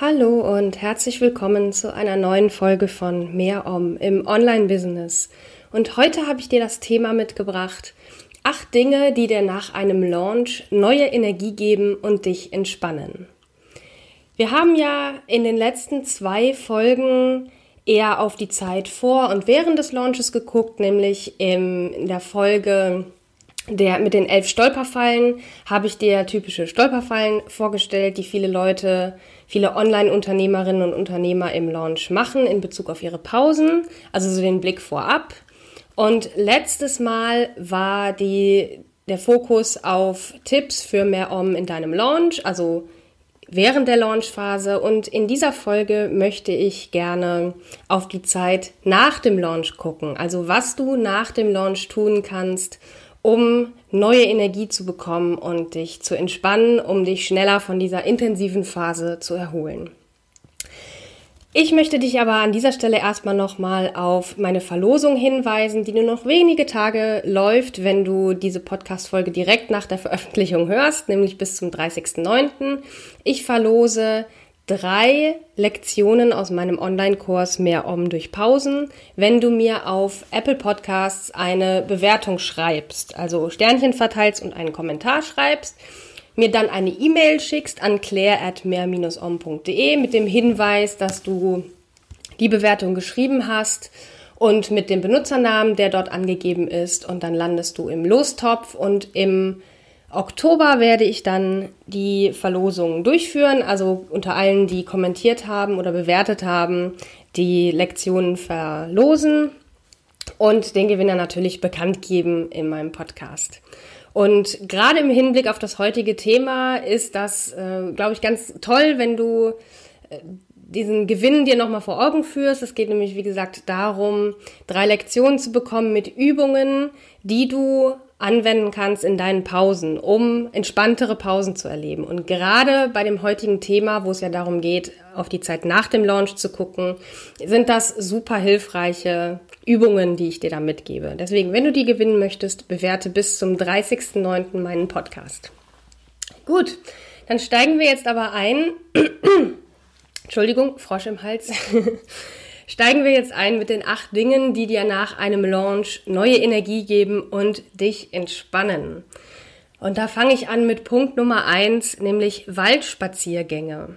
Hallo und herzlich willkommen zu einer neuen Folge von Mehr Om im Online-Business. Und heute habe ich dir das Thema mitgebracht. Acht Dinge, die dir nach einem Launch neue Energie geben und dich entspannen. Wir haben ja in den letzten zwei Folgen eher auf die Zeit vor und während des Launches geguckt, nämlich in der Folge der, mit den elf Stolperfallen habe ich dir typische Stolperfallen vorgestellt, die viele Leute, viele Online-Unternehmerinnen und Unternehmer im Launch machen in Bezug auf ihre Pausen, also so den Blick vorab. Und letztes Mal war die, der Fokus auf Tipps für mehr Om in deinem Launch, also während der Launchphase. Und in dieser Folge möchte ich gerne auf die Zeit nach dem Launch gucken, also was du nach dem Launch tun kannst, um neue Energie zu bekommen und dich zu entspannen, um dich schneller von dieser intensiven Phase zu erholen. Ich möchte dich aber an dieser Stelle erstmal nochmal auf meine Verlosung hinweisen, die nur noch wenige Tage läuft, wenn du diese Podcast-Folge direkt nach der Veröffentlichung hörst, nämlich bis zum 30.09. Ich verlose drei Lektionen aus meinem Online-Kurs Mehr Om durch Pausen, wenn du mir auf Apple Podcasts eine Bewertung schreibst, also Sternchen verteilst und einen Kommentar schreibst, mir dann eine E-Mail schickst an claire at mehr-om.de mit dem Hinweis, dass du die Bewertung geschrieben hast und mit dem Benutzernamen, der dort angegeben ist und dann landest du im Lostopf und im Oktober werde ich dann die Verlosung durchführen, also unter allen, die kommentiert haben oder bewertet haben, die Lektionen verlosen und den Gewinner natürlich bekannt geben in meinem Podcast. Und gerade im Hinblick auf das heutige Thema ist das, äh, glaube ich, ganz toll, wenn du äh, diesen Gewinn dir nochmal vor Augen führst. Es geht nämlich, wie gesagt, darum, drei Lektionen zu bekommen mit Übungen, die du anwenden kannst in deinen Pausen, um entspanntere Pausen zu erleben. Und gerade bei dem heutigen Thema, wo es ja darum geht, auf die Zeit nach dem Launch zu gucken, sind das super hilfreiche Übungen, die ich dir da mitgebe. Deswegen, wenn du die gewinnen möchtest, bewerte bis zum 30.09. meinen Podcast. Gut, dann steigen wir jetzt aber ein. Entschuldigung, Frosch im Hals. steigen wir jetzt ein mit den acht Dingen, die dir nach einem Launch neue Energie geben und dich entspannen. Und da fange ich an mit Punkt Nummer eins, nämlich Waldspaziergänge.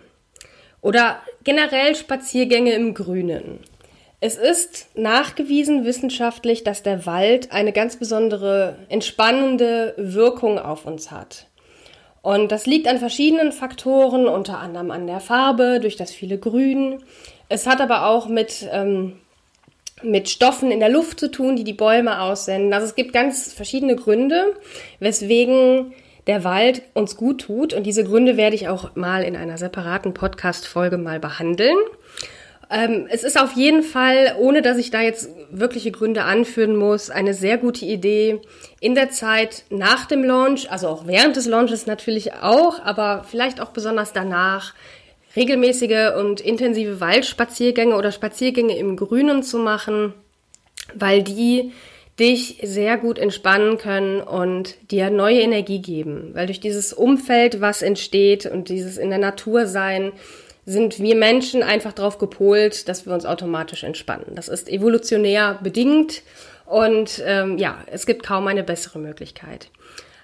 Oder generell Spaziergänge im Grünen. Es ist nachgewiesen wissenschaftlich, dass der Wald eine ganz besondere entspannende Wirkung auf uns hat. Und das liegt an verschiedenen Faktoren, unter anderem an der Farbe, durch das viele Grün. Es hat aber auch mit, ähm, mit Stoffen in der Luft zu tun, die die Bäume aussenden. Also es gibt ganz verschiedene Gründe, weswegen der Wald uns gut tut. Und diese Gründe werde ich auch mal in einer separaten Podcast-Folge mal behandeln. Ähm, es ist auf jeden Fall, ohne dass ich da jetzt wirkliche Gründe anführen muss, eine sehr gute Idee in der Zeit nach dem Launch, also auch während des Launches natürlich auch, aber vielleicht auch besonders danach, regelmäßige und intensive Waldspaziergänge oder Spaziergänge im Grünen zu machen, weil die dich sehr gut entspannen können und dir neue Energie geben. Weil durch dieses Umfeld, was entsteht und dieses in der Natur sein, sind wir Menschen einfach darauf gepolt, dass wir uns automatisch entspannen. Das ist evolutionär bedingt und ähm, ja, es gibt kaum eine bessere Möglichkeit.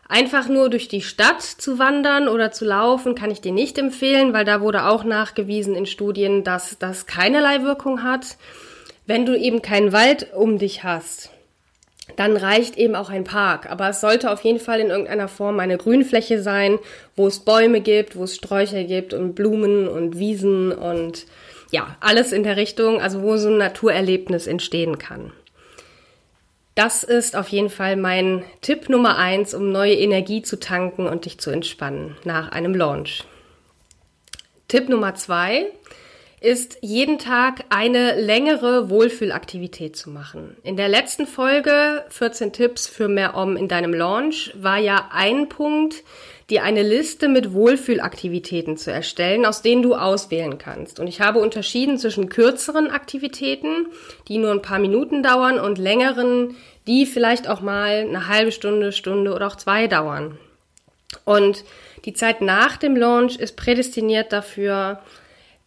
Einfach nur durch die Stadt zu wandern oder zu laufen kann ich dir nicht empfehlen, weil da wurde auch nachgewiesen in Studien, dass das keinerlei Wirkung hat. Wenn du eben keinen Wald um dich hast, dann reicht eben auch ein Park. Aber es sollte auf jeden Fall in irgendeiner Form eine Grünfläche sein, wo es Bäume gibt, wo es Sträucher gibt und Blumen und Wiesen und ja, alles in der Richtung, also wo so ein Naturerlebnis entstehen kann. Das ist auf jeden Fall mein Tipp Nummer eins, um neue Energie zu tanken und dich zu entspannen nach einem Launch. Tipp Nummer zwei ist jeden Tag eine längere Wohlfühlaktivität zu machen. In der letzten Folge 14 Tipps für mehr Om in deinem Launch war ja ein Punkt, dir eine Liste mit Wohlfühlaktivitäten zu erstellen, aus denen du auswählen kannst. Und ich habe unterschieden zwischen kürzeren Aktivitäten, die nur ein paar Minuten dauern, und längeren, die vielleicht auch mal eine halbe Stunde, Stunde oder auch zwei dauern. Und die Zeit nach dem Launch ist prädestiniert dafür,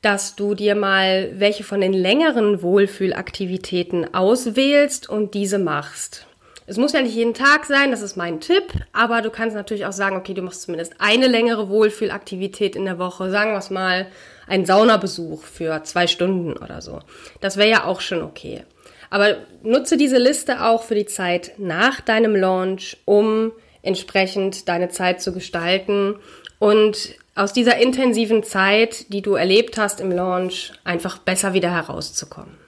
dass du dir mal welche von den längeren Wohlfühlaktivitäten auswählst und diese machst. Es muss ja nicht jeden Tag sein, das ist mein Tipp, aber du kannst natürlich auch sagen, okay, du machst zumindest eine längere Wohlfühlaktivität in der Woche, sagen wir es mal, einen Saunabesuch für zwei Stunden oder so. Das wäre ja auch schon okay. Aber nutze diese Liste auch für die Zeit nach deinem Launch, um entsprechend deine Zeit zu gestalten und aus dieser intensiven Zeit, die du erlebt hast im Launch, einfach besser wieder herauszukommen.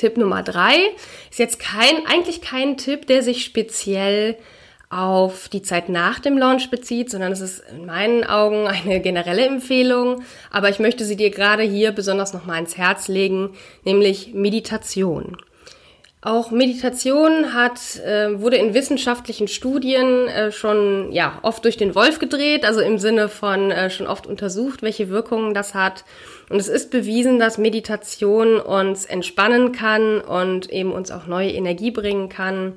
Tipp Nummer drei ist jetzt kein, eigentlich kein Tipp, der sich speziell auf die Zeit nach dem Launch bezieht, sondern es ist in meinen Augen eine generelle Empfehlung. Aber ich möchte sie dir gerade hier besonders nochmal ins Herz legen, nämlich Meditation. Auch Meditation hat, äh, wurde in wissenschaftlichen Studien äh, schon ja, oft durch den Wolf gedreht, also im Sinne von äh, schon oft untersucht, welche Wirkungen das hat. Und es ist bewiesen, dass Meditation uns entspannen kann und eben uns auch neue Energie bringen kann,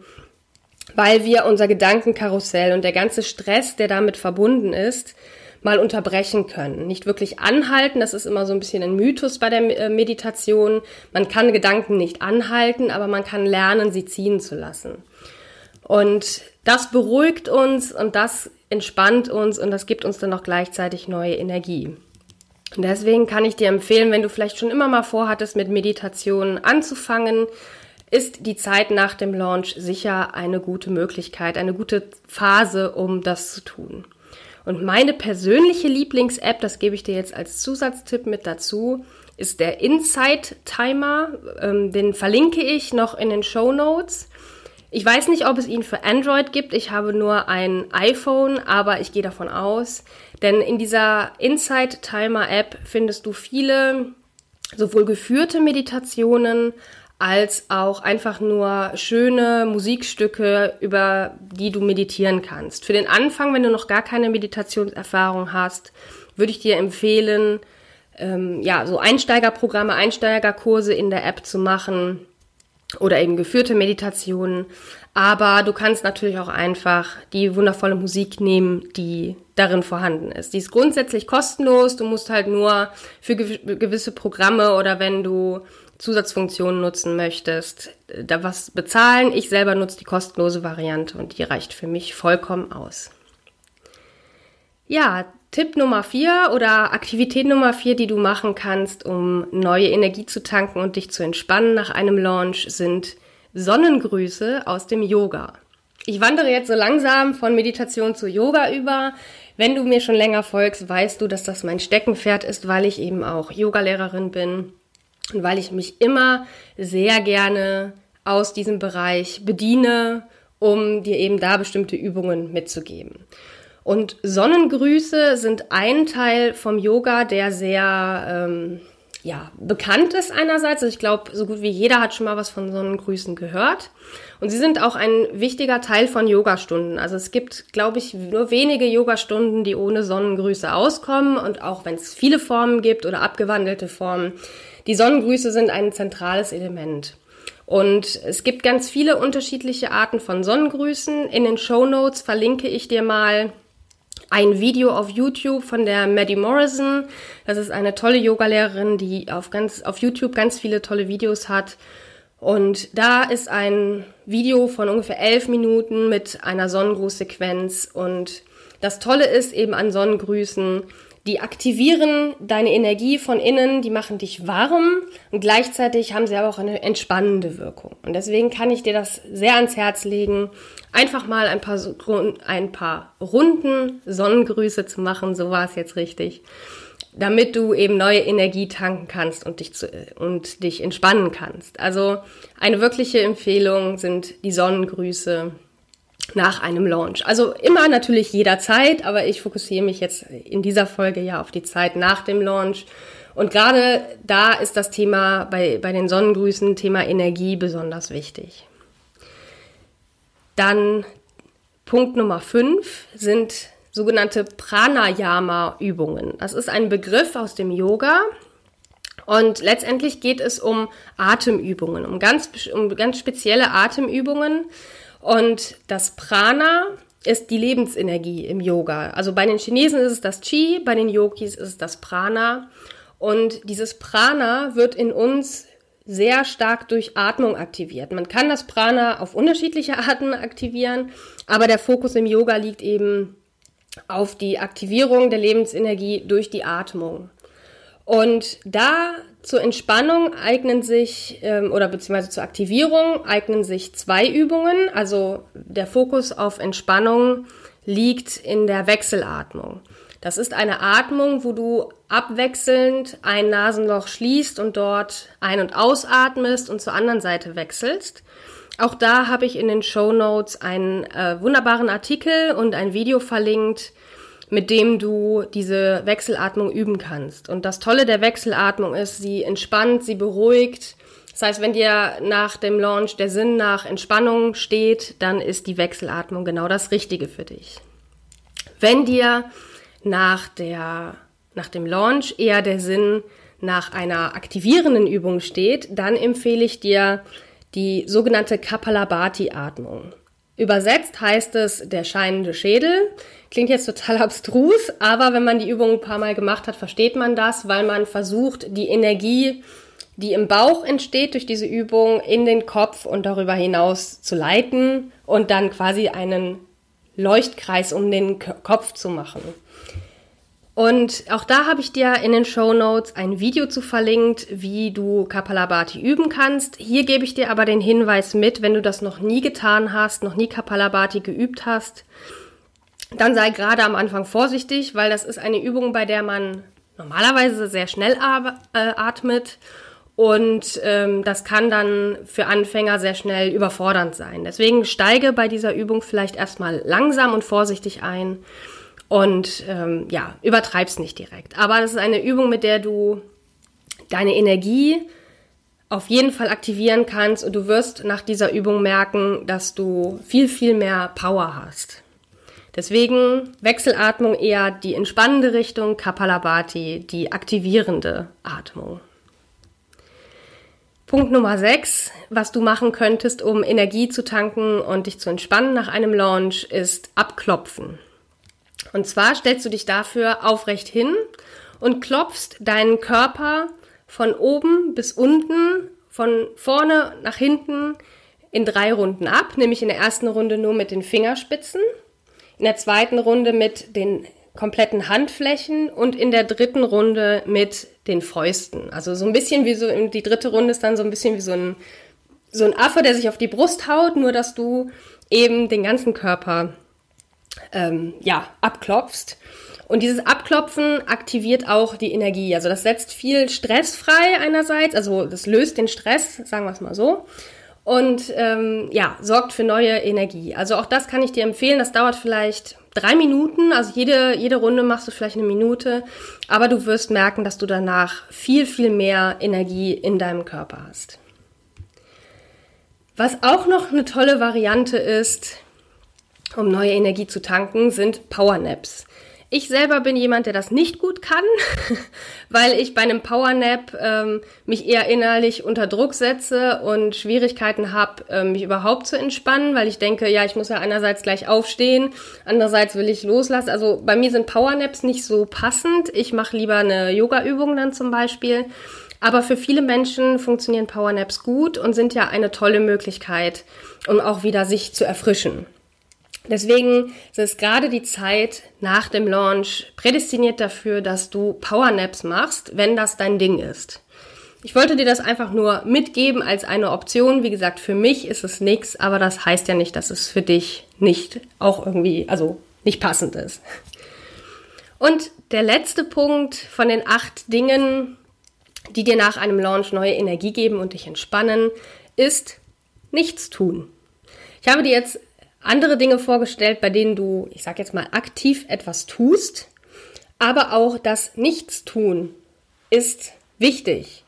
weil wir unser Gedankenkarussell und der ganze Stress, der damit verbunden ist, mal unterbrechen können. Nicht wirklich anhalten, das ist immer so ein bisschen ein Mythos bei der äh, Meditation. Man kann Gedanken nicht anhalten, aber man kann lernen, sie ziehen zu lassen. Und das beruhigt uns und das entspannt uns und das gibt uns dann auch gleichzeitig neue Energie. Und deswegen kann ich dir empfehlen, wenn du vielleicht schon immer mal vorhattest, mit Meditation anzufangen, ist die Zeit nach dem Launch sicher eine gute Möglichkeit, eine gute Phase, um das zu tun. Und meine persönliche Lieblings-App, das gebe ich dir jetzt als Zusatztipp mit dazu, ist der Insight Timer. Ähm, den verlinke ich noch in den Show Notes. Ich weiß nicht, ob es ihn für Android gibt. Ich habe nur ein iPhone, aber ich gehe davon aus. Denn in dieser Insight Timer App findest du viele sowohl geführte Meditationen als auch einfach nur schöne Musikstücke, über die du meditieren kannst. Für den Anfang, wenn du noch gar keine Meditationserfahrung hast, würde ich dir empfehlen, ähm, ja, so Einsteigerprogramme, Einsteigerkurse in der App zu machen oder eben geführte Meditationen. Aber du kannst natürlich auch einfach die wundervolle Musik nehmen, die darin vorhanden ist. Die ist grundsätzlich kostenlos. Du musst halt nur für gewisse Programme oder wenn du Zusatzfunktionen nutzen möchtest, da was bezahlen. Ich selber nutze die kostenlose Variante und die reicht für mich vollkommen aus. Ja, Tipp Nummer vier oder Aktivität Nummer vier, die du machen kannst, um neue Energie zu tanken und dich zu entspannen nach einem Launch, sind Sonnengrüße aus dem Yoga. Ich wandere jetzt so langsam von Meditation zu Yoga über. Wenn du mir schon länger folgst, weißt du, dass das mein Steckenpferd ist, weil ich eben auch Yogalehrerin bin und weil ich mich immer sehr gerne aus diesem Bereich bediene, um dir eben da bestimmte Übungen mitzugeben. Und Sonnengrüße sind ein Teil vom Yoga, der sehr ähm, ja, bekannt ist einerseits. Also ich glaube, so gut wie jeder hat schon mal was von Sonnengrüßen gehört. Und sie sind auch ein wichtiger Teil von Yogastunden. Also es gibt, glaube ich, nur wenige Yogastunden, die ohne Sonnengrüße auskommen. Und auch wenn es viele Formen gibt oder abgewandelte Formen, die Sonnengrüße sind ein zentrales Element. Und es gibt ganz viele unterschiedliche Arten von Sonnengrüßen. In den Show Notes verlinke ich dir mal ein Video auf YouTube von der Maddie Morrison. Das ist eine tolle Yogalehrerin, die auf ganz, auf YouTube ganz viele tolle Videos hat. Und da ist ein Video von ungefähr elf Minuten mit einer Sonnengrußsequenz. Und das Tolle ist eben an Sonnengrüßen, die aktivieren deine Energie von innen, die machen dich warm und gleichzeitig haben sie aber auch eine entspannende Wirkung. Und deswegen kann ich dir das sehr ans Herz legen, einfach mal ein paar, ein paar Runden Sonnengrüße zu machen, so war es jetzt richtig, damit du eben neue Energie tanken kannst und dich, zu, und dich entspannen kannst. Also eine wirkliche Empfehlung sind die Sonnengrüße nach einem Launch. Also immer natürlich jederzeit, aber ich fokussiere mich jetzt in dieser Folge ja auf die Zeit nach dem Launch Und gerade da ist das Thema bei, bei den Sonnengrüßen, Thema Energie besonders wichtig. Dann Punkt Nummer 5 sind sogenannte Pranayama-Übungen. Das ist ein Begriff aus dem Yoga. Und letztendlich geht es um Atemübungen, um ganz, um ganz spezielle Atemübungen. Und das Prana ist die Lebensenergie im Yoga. Also bei den Chinesen ist es das Qi, bei den Yogis ist es das Prana. Und dieses Prana wird in uns sehr stark durch Atmung aktiviert. Man kann das Prana auf unterschiedliche Arten aktivieren, aber der Fokus im Yoga liegt eben auf die Aktivierung der Lebensenergie durch die Atmung. Und da zur Entspannung eignen sich, ähm, oder beziehungsweise zur Aktivierung eignen sich zwei Übungen. Also der Fokus auf Entspannung liegt in der Wechselatmung. Das ist eine Atmung, wo du abwechselnd ein Nasenloch schließt und dort ein- und ausatmest und zur anderen Seite wechselst. Auch da habe ich in den Show Notes einen äh, wunderbaren Artikel und ein Video verlinkt, mit dem du diese Wechselatmung üben kannst. Und das Tolle der Wechselatmung ist, sie entspannt, sie beruhigt. Das heißt, wenn dir nach dem Launch der Sinn nach Entspannung steht, dann ist die Wechselatmung genau das Richtige für dich. Wenn dir nach, der, nach dem Launch eher der Sinn nach einer aktivierenden Übung steht, dann empfehle ich dir die sogenannte Kapalabhati-Atmung. Übersetzt heißt es der scheinende Schädel. Klingt jetzt total abstrus, aber wenn man die Übung ein paar Mal gemacht hat, versteht man das, weil man versucht, die Energie, die im Bauch entsteht durch diese Übung, in den Kopf und darüber hinaus zu leiten und dann quasi einen Leuchtkreis um den Kopf zu machen. Und auch da habe ich dir in den Show Notes ein Video zu verlinkt, wie du Kapalabhati üben kannst. Hier gebe ich dir aber den Hinweis mit, wenn du das noch nie getan hast, noch nie Kapalabhati geübt hast, dann sei gerade am Anfang vorsichtig, weil das ist eine Übung, bei der man normalerweise sehr schnell äh, atmet und ähm, das kann dann für Anfänger sehr schnell überfordernd sein. Deswegen steige bei dieser Übung vielleicht erstmal langsam und vorsichtig ein und ähm, ja, übertreib's nicht direkt. Aber das ist eine Übung, mit der du deine Energie auf jeden Fall aktivieren kannst und du wirst nach dieser Übung merken, dass du viel, viel mehr Power hast. Deswegen Wechselatmung eher die entspannende Richtung, Kapalabhati die aktivierende Atmung. Punkt Nummer 6, was du machen könntest, um Energie zu tanken und dich zu entspannen nach einem Launch, ist abklopfen. Und zwar stellst du dich dafür aufrecht hin und klopfst deinen Körper von oben bis unten, von vorne nach hinten in drei Runden ab, nämlich in der ersten Runde nur mit den Fingerspitzen, in der zweiten Runde mit den kompletten Handflächen und in der dritten Runde mit den Fäusten. Also so ein bisschen wie so, die dritte Runde ist dann so ein bisschen wie so ein, so ein Affe, der sich auf die Brust haut, nur dass du eben den ganzen Körper ähm, ja, abklopfst. Und dieses Abklopfen aktiviert auch die Energie. Also das setzt viel Stress frei einerseits, also das löst den Stress, sagen wir es mal so. Und ähm, ja, sorgt für neue Energie. Also auch das kann ich dir empfehlen. Das dauert vielleicht drei Minuten. Also jede, jede Runde machst du vielleicht eine Minute. Aber du wirst merken, dass du danach viel, viel mehr Energie in deinem Körper hast. Was auch noch eine tolle Variante ist, um neue Energie zu tanken, sind Powernaps. Ich selber bin jemand, der das nicht gut kann, weil ich bei einem Powernap ähm, mich eher innerlich unter Druck setze und Schwierigkeiten habe, ähm, mich überhaupt zu entspannen, weil ich denke, ja, ich muss ja einerseits gleich aufstehen, andererseits will ich loslassen. Also bei mir sind Powernaps nicht so passend. Ich mache lieber eine Yoga-Übung dann zum Beispiel. Aber für viele Menschen funktionieren Powernaps gut und sind ja eine tolle Möglichkeit, um auch wieder sich zu erfrischen. Deswegen ist gerade die Zeit nach dem Launch prädestiniert dafür, dass du Powernaps machst, wenn das dein Ding ist. Ich wollte dir das einfach nur mitgeben als eine Option. Wie gesagt, für mich ist es nichts, aber das heißt ja nicht, dass es für dich nicht auch irgendwie, also nicht passend ist. Und der letzte Punkt von den acht Dingen, die dir nach einem Launch neue Energie geben und dich entspannen, ist nichts tun. Ich habe dir jetzt andere Dinge vorgestellt, bei denen du, ich sag jetzt mal, aktiv etwas tust, aber auch das Nichtstun ist wichtig.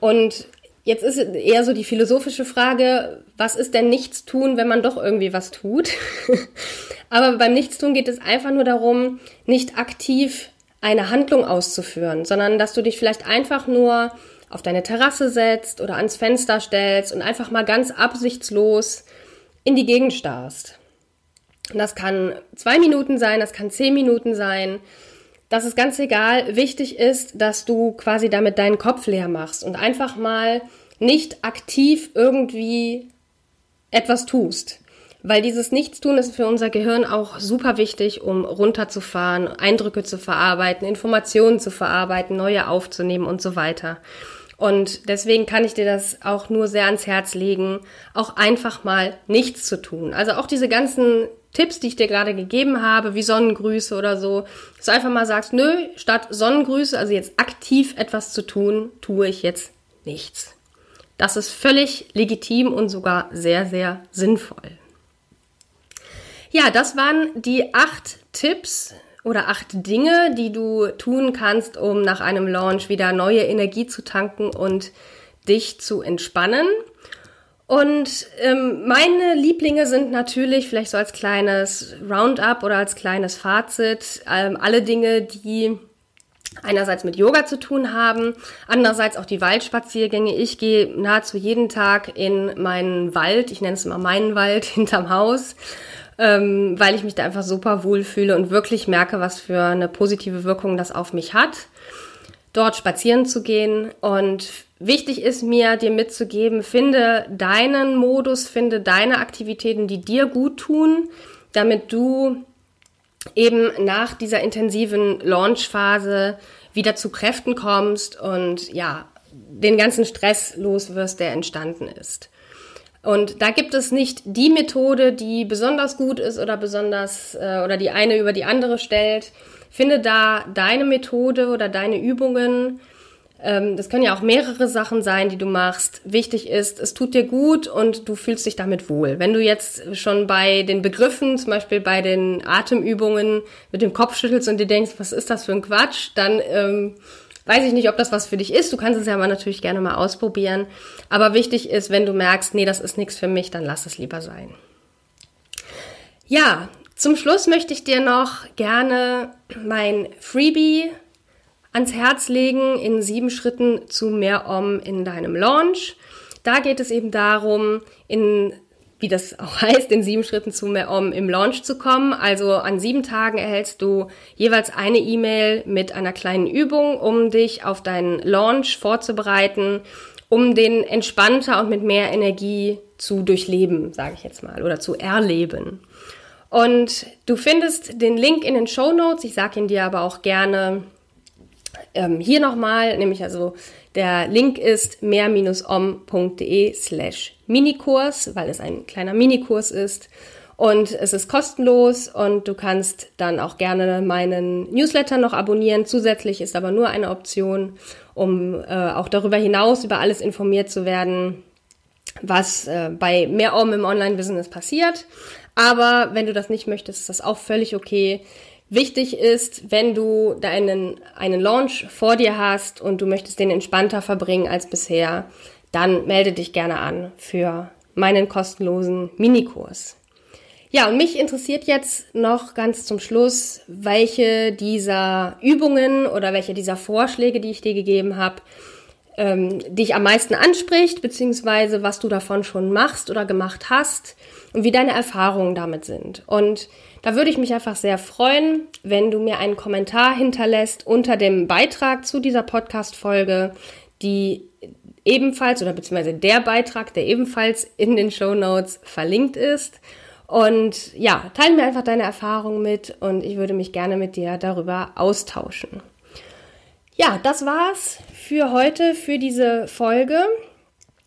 Und jetzt ist eher so die philosophische Frage, was ist denn Nichtstun, wenn man doch irgendwie was tut? Aber beim Nichtstun geht es einfach nur darum, nicht aktiv eine Handlung auszuführen, sondern dass du dich vielleicht einfach nur auf deine Terrasse setzt oder ans Fenster stellst und einfach mal ganz absichtslos in die Gegend starrst. Das kann zwei Minuten sein, das kann zehn Minuten sein. Das ist ganz egal. Wichtig ist, dass du quasi damit deinen Kopf leer machst und einfach mal nicht aktiv irgendwie etwas tust. Weil dieses Nichtstun ist für unser Gehirn auch super wichtig, um runterzufahren, Eindrücke zu verarbeiten, Informationen zu verarbeiten, neue aufzunehmen und so weiter. Und deswegen kann ich dir das auch nur sehr ans Herz legen, auch einfach mal nichts zu tun. Also auch diese ganzen Tipps, die ich dir gerade gegeben habe, wie Sonnengrüße oder so, dass du einfach mal sagst, nö, statt Sonnengrüße, also jetzt aktiv etwas zu tun, tue ich jetzt nichts. Das ist völlig legitim und sogar sehr, sehr sinnvoll. Ja, das waren die acht Tipps, oder acht Dinge, die du tun kannst, um nach einem Launch wieder neue Energie zu tanken und dich zu entspannen. Und ähm, meine Lieblinge sind natürlich vielleicht so als kleines Roundup oder als kleines Fazit ähm, alle Dinge, die einerseits mit Yoga zu tun haben, andererseits auch die Waldspaziergänge. Ich gehe nahezu jeden Tag in meinen Wald, ich nenne es immer meinen Wald hinterm Haus ähm, weil ich mich da einfach super wohl fühle und wirklich merke, was für eine positive Wirkung das auf mich hat, dort spazieren zu gehen. Und wichtig ist mir, dir mitzugeben, finde deinen Modus, finde deine Aktivitäten, die dir gut tun, damit du eben nach dieser intensiven Launchphase wieder zu Kräften kommst und ja, den ganzen Stress los wirst, der entstanden ist. Und da gibt es nicht die Methode, die besonders gut ist oder besonders äh, oder die eine über die andere stellt. Finde da deine Methode oder deine Übungen. Ähm, das können ja auch mehrere Sachen sein, die du machst. Wichtig ist, es tut dir gut und du fühlst dich damit wohl. Wenn du jetzt schon bei den Begriffen, zum Beispiel bei den Atemübungen mit dem Kopf schüttelst und dir denkst, was ist das für ein Quatsch, dann ähm, Weiß ich nicht, ob das was für dich ist. Du kannst es ja mal natürlich gerne mal ausprobieren. Aber wichtig ist, wenn du merkst, nee, das ist nichts für mich, dann lass es lieber sein. Ja, zum Schluss möchte ich dir noch gerne mein Freebie ans Herz legen in sieben Schritten zu mehr Om in deinem Launch. Da geht es eben darum, in wie das auch heißt, in sieben Schritten zu mehr um im Launch zu kommen. Also an sieben Tagen erhältst du jeweils eine E-Mail mit einer kleinen Übung, um dich auf deinen Launch vorzubereiten, um den entspannter und mit mehr Energie zu durchleben, sage ich jetzt mal, oder zu erleben. Und du findest den Link in den Show Notes. Ich sage ihn dir aber auch gerne ähm, hier nochmal, nämlich also der Link ist mehr-om.de slash Minikurs, weil es ein kleiner Minikurs ist. Und es ist kostenlos und du kannst dann auch gerne meinen Newsletter noch abonnieren. Zusätzlich ist aber nur eine Option, um äh, auch darüber hinaus über alles informiert zu werden, was äh, bei mehr Om im Online-Business passiert. Aber wenn du das nicht möchtest, ist das auch völlig okay. Wichtig ist, wenn du deinen einen Launch vor dir hast und du möchtest den entspannter verbringen als bisher, dann melde dich gerne an für meinen kostenlosen Minikurs. Ja, und mich interessiert jetzt noch ganz zum Schluss, welche dieser Übungen oder welche dieser Vorschläge, die ich dir gegeben habe, ähm, dich am meisten anspricht, beziehungsweise was du davon schon machst oder gemacht hast und wie deine Erfahrungen damit sind. Und da würde ich mich einfach sehr freuen, wenn du mir einen Kommentar hinterlässt unter dem Beitrag zu dieser Podcast-Folge, die ebenfalls oder beziehungsweise der Beitrag, der ebenfalls in den Show Notes verlinkt ist. Und ja, teile mir einfach deine Erfahrungen mit und ich würde mich gerne mit dir darüber austauschen. Ja, das war's für heute, für diese Folge.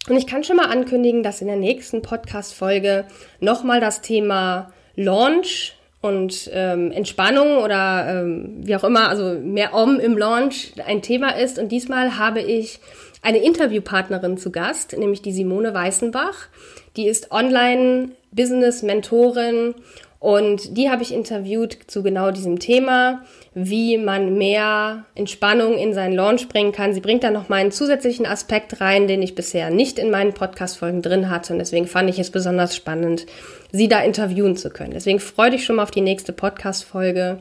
Und ich kann schon mal ankündigen, dass in der nächsten Podcast-Folge nochmal das Thema Launch und ähm, Entspannung oder ähm, wie auch immer, also mehr Om im Launch ein Thema ist. Und diesmal habe ich eine Interviewpartnerin zu Gast, nämlich die Simone Weißenbach. Die ist Online-Business-Mentorin Und die habe ich interviewt zu genau diesem Thema, wie man mehr Entspannung in seinen Launch bringen kann. Sie bringt da noch mal einen zusätzlichen Aspekt rein, den ich bisher nicht in meinen Podcast-Folgen drin hatte. Und deswegen fand ich es besonders spannend, sie da interviewen zu können. Deswegen freue dich schon mal auf die nächste Podcast-Folge.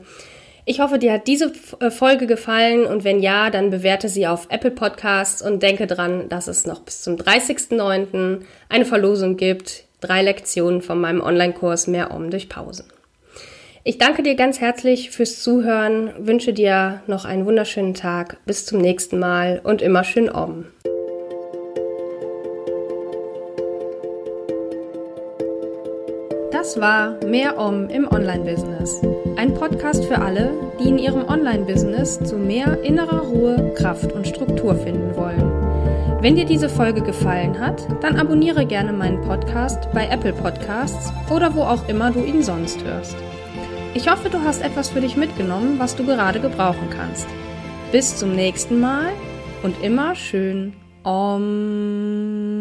Ich hoffe, dir hat diese äh, Folge gefallen und wenn ja, dann bewerte sie auf Apple Podcasts und denke dran, dass es noch bis zum 30.09. eine Verlosung gibt drei Lektionen von meinem Online-Kurs Mehr Om durch Pausen. Ich danke dir ganz herzlich fürs Zuhören, wünsche dir noch einen wunderschönen Tag, bis zum nächsten Mal und immer schön Om. Das war Mehr Om im Online-Business. Ein Podcast für alle, die in ihrem Online-Business zu mehr innerer Ruhe, Kraft und Struktur finden wollen. Wenn dir diese Folge gefallen hat, dann abonniere gerne meinen Podcast bei Apple Podcasts oder wo auch immer du ihn sonst hörst. Ich hoffe, du hast etwas für dich mitgenommen, was du gerade gebrauchen kannst. Bis zum nächsten Mal und immer schön Om.